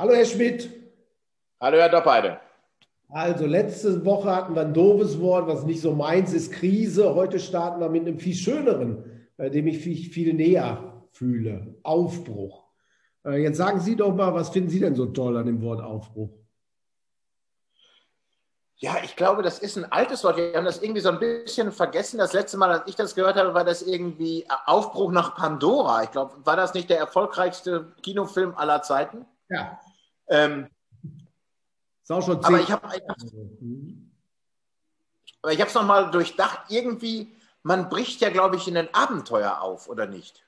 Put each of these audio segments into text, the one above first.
Hallo Herr Schmidt. Hallo Herr Doppheide. Also letzte Woche hatten wir ein doofes Wort, was nicht so meins ist, Krise. Heute starten wir mit einem viel schöneren, bei dem ich mich viel näher fühle. Aufbruch. Äh, jetzt sagen Sie doch mal, was finden Sie denn so toll an dem Wort Aufbruch? Ja, ich glaube, das ist ein altes Wort. Wir haben das irgendwie so ein bisschen vergessen. Das letzte Mal, als ich das gehört habe, war das irgendwie Aufbruch nach Pandora. Ich glaube, war das nicht der erfolgreichste Kinofilm aller Zeiten? Ja. Ähm, schon aber ich habe aber ich habe es nochmal durchdacht. Irgendwie, man bricht ja, glaube ich, in ein Abenteuer auf, oder nicht?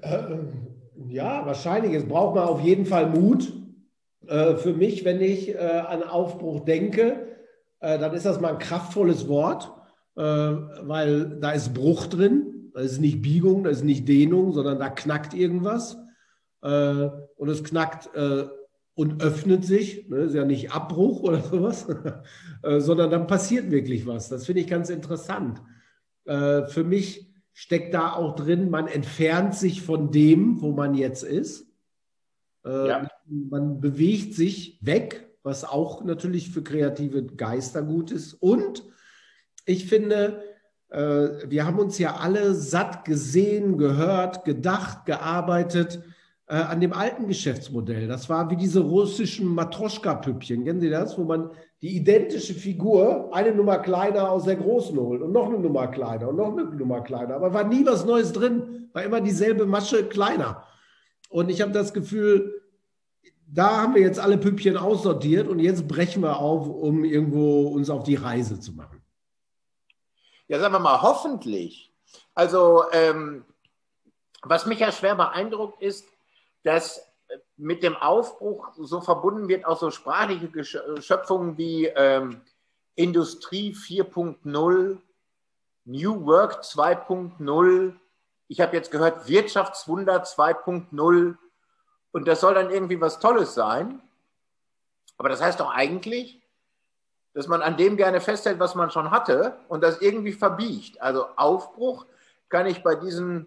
Äh, ja, wahrscheinlich. Es braucht man auf jeden Fall Mut. Äh, für mich, wenn ich äh, an Aufbruch denke, dann ist das mal ein kraftvolles Wort, weil da ist Bruch drin. Da ist nicht Biegung, da ist nicht Dehnung, sondern da knackt irgendwas. Äh, und es knackt äh, und öffnet sich. Ne? Ist ja nicht Abbruch oder sowas, äh, sondern dann passiert wirklich was. Das finde ich ganz interessant. für mich steckt da auch drin, man entfernt sich von dem, wo man jetzt ist. Ja. Man bewegt sich weg, was auch natürlich für kreative Geister gut ist. Und ich finde, wir haben uns ja alle satt gesehen, gehört, gedacht, gearbeitet äh, an dem alten Geschäftsmodell. Das war wie diese russischen Matroschka-Püppchen. Kennen Sie das? Wo man die identische Figur eine Nummer kleiner aus der großen holt und noch eine Nummer kleiner und noch eine Nummer kleiner. Aber war nie was Neues drin. War immer dieselbe Masche kleiner. Und ich habe das Gefühl, da haben wir jetzt alle Püppchen aussortiert und jetzt brechen wir auf, um irgendwo uns auf die Reise zu machen. Ja, sagen wir mal, hoffentlich. Also, ähm, was mich ja schwer beeindruckt ist, dass mit dem Aufbruch so verbunden wird auch so sprachliche Schöpfungen wie ähm, Industrie 4.0, New Work 2.0. Ich habe jetzt gehört Wirtschaftswunder 2.0 und das soll dann irgendwie was Tolles sein. Aber das heißt doch eigentlich, dass man an dem gerne festhält, was man schon hatte und das irgendwie verbiegt. Also Aufbruch kann ich bei diesen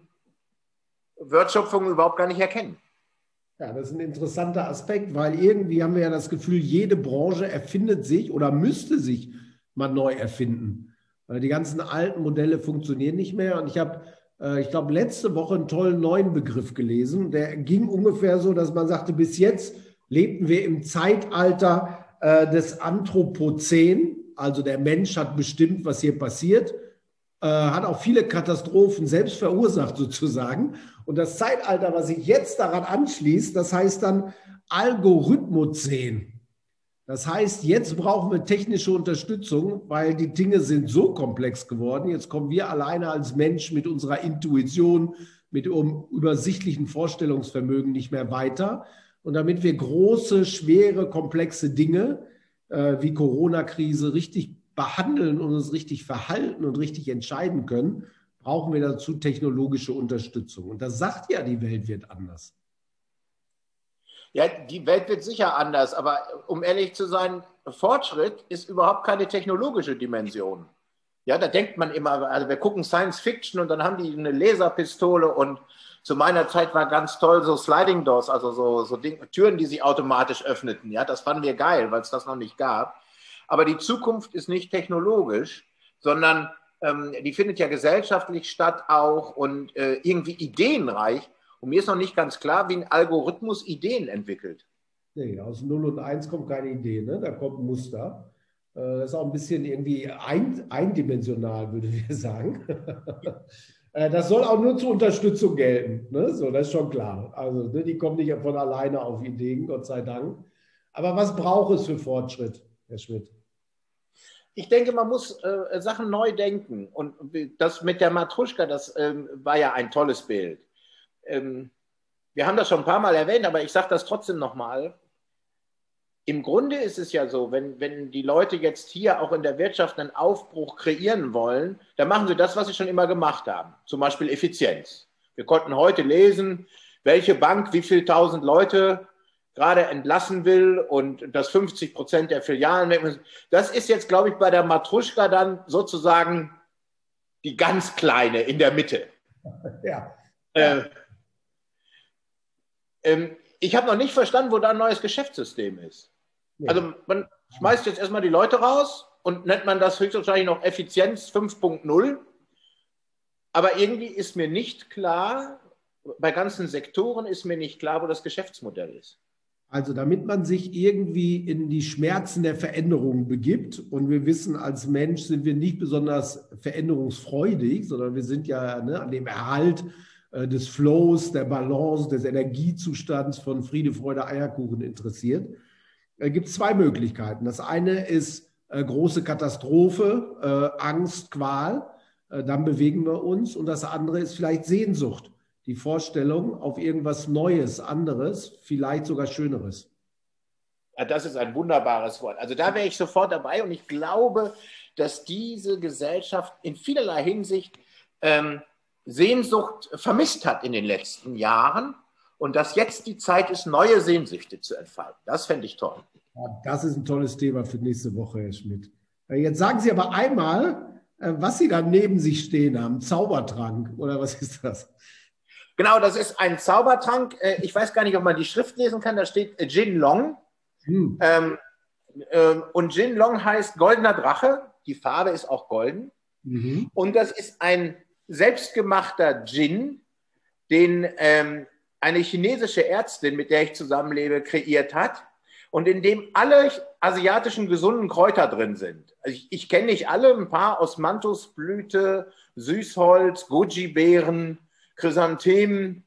Wertschöpfungen überhaupt gar nicht erkennen. Ja, das ist ein interessanter Aspekt, weil irgendwie haben wir ja das Gefühl, jede Branche erfindet sich oder müsste sich mal neu erfinden. Weil die ganzen alten Modelle funktionieren nicht mehr. Und ich habe, äh, ich glaube, letzte Woche einen tollen neuen Begriff gelesen. Der ging ungefähr so, dass man sagte, bis jetzt lebten wir im Zeitalter äh, des Anthropozän. Also der Mensch hat bestimmt, was hier passiert. Äh, hat auch viele Katastrophen selbst verursacht sozusagen. Und das Zeitalter, was sich jetzt daran anschließt, das heißt dann Algorithmozän. Das heißt, jetzt brauchen wir technische Unterstützung, weil die Dinge sind so komplex geworden. Jetzt kommen wir alleine als Mensch mit unserer Intuition, mit unserem übersichtlichen Vorstellungsvermögen nicht mehr weiter. Und damit wir große, schwere, komplexe Dinge äh, wie Corona-Krise richtig behandeln und uns richtig verhalten und richtig entscheiden können, brauchen wir dazu technologische Unterstützung. Und das sagt ja, die Welt wird anders. Ja, die Welt wird sicher anders, aber um ehrlich zu sein, Fortschritt ist überhaupt keine technologische Dimension. Ja, da denkt man immer, also wir gucken Science Fiction und dann haben die eine Laserpistole und zu meiner Zeit war ganz toll so Sliding Doors, also so, so Ding, Türen, die sich automatisch öffneten. Ja, das fanden wir geil, weil es das noch nicht gab. Aber die Zukunft ist nicht technologisch, sondern ähm, die findet ja gesellschaftlich statt auch und äh, irgendwie ideenreich. Und mir ist noch nicht ganz klar, wie ein Algorithmus Ideen entwickelt. Nee, aus 0 und 1 kommt keine Idee, ne? da kommt ein Muster. Äh, das ist auch ein bisschen irgendwie ein, eindimensional, würde ich sagen. Äh, das soll auch nur zur Unterstützung gelten. Ne? So, das ist schon klar. Also, ne, die kommen nicht von alleine auf Ideen, Gott sei Dank. Aber was braucht es für Fortschritt? Herr Schmidt? Ich denke, man muss äh, Sachen neu denken. Und das mit der Matruschka, das ähm, war ja ein tolles Bild. Ähm, wir haben das schon ein paar Mal erwähnt, aber ich sage das trotzdem nochmal. Im Grunde ist es ja so, wenn, wenn die Leute jetzt hier auch in der Wirtschaft einen Aufbruch kreieren wollen, dann machen sie das, was sie schon immer gemacht haben. Zum Beispiel Effizienz. Wir konnten heute lesen, welche Bank wie viele tausend Leute gerade entlassen will und dass 50 Prozent der Filialen weg müssen. Das ist jetzt, glaube ich, bei der Matruschka dann sozusagen die ganz kleine in der Mitte. Ja. Äh, ähm, ich habe noch nicht verstanden, wo da ein neues Geschäftssystem ist. Nee. Also man schmeißt jetzt erstmal die Leute raus und nennt man das höchstwahrscheinlich noch Effizienz 5.0. Aber irgendwie ist mir nicht klar, bei ganzen Sektoren ist mir nicht klar, wo das Geschäftsmodell ist. Also damit man sich irgendwie in die Schmerzen der Veränderung begibt. Und wir wissen, als Mensch sind wir nicht besonders veränderungsfreudig, sondern wir sind ja ne, an dem Erhalt äh, des Flows, der Balance, des Energiezustands von Friede, Freude, Eierkuchen interessiert, äh, gibt es zwei Möglichkeiten. Das eine ist äh, große Katastrophe, äh, Angst, Qual, äh, dann bewegen wir uns. Und das andere ist vielleicht Sehnsucht die Vorstellung auf irgendwas Neues, anderes, vielleicht sogar Schöneres. Ja, das ist ein wunderbares Wort. Also da wäre ich sofort dabei und ich glaube, dass diese Gesellschaft in vielerlei Hinsicht ähm, Sehnsucht vermisst hat in den letzten Jahren und dass jetzt die Zeit ist, neue Sehnsüchte zu entfalten. Das fände ich toll. Ja, das ist ein tolles Thema für nächste Woche, Herr Schmidt. Äh, jetzt sagen Sie aber einmal, äh, was Sie da neben sich stehen haben. Zaubertrank oder was ist das? Genau, das ist ein Zaubertrank. Äh, ich weiß gar nicht, ob man die Schrift lesen kann. Da steht äh, Jin Long. Hm. Ähm, ähm, und Jin Long heißt goldener Drache. Die Farbe ist auch golden. Mhm. Und das ist ein selbstgemachter Gin, den ähm, eine chinesische Ärztin, mit der ich zusammenlebe, kreiert hat. Und in dem alle asiatischen gesunden Kräuter drin sind. Also ich, ich kenne nicht alle, ein paar Osmanthusblüte, Süßholz, Goji-Beeren, Chrysanthemen.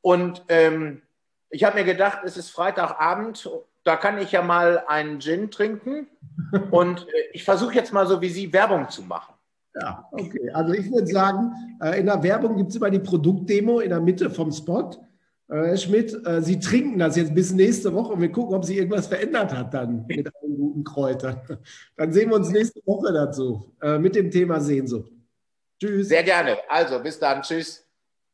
Und ähm, ich habe mir gedacht, es ist Freitagabend, da kann ich ja mal einen Gin trinken. Und äh, ich versuche jetzt mal so wie Sie Werbung zu machen. Ja, okay. Also ich würde sagen, äh, in der Werbung gibt es immer die Produktdemo in der Mitte vom Spot. Äh, Herr Schmidt, Sie trinken das jetzt bis nächste Woche und wir gucken, ob sich irgendwas verändert hat dann mit einem guten Kräuter. Dann sehen wir uns nächste Woche dazu mit dem Thema Sehnsucht. Tschüss. Sehr gerne. Also bis dann. Tschüss.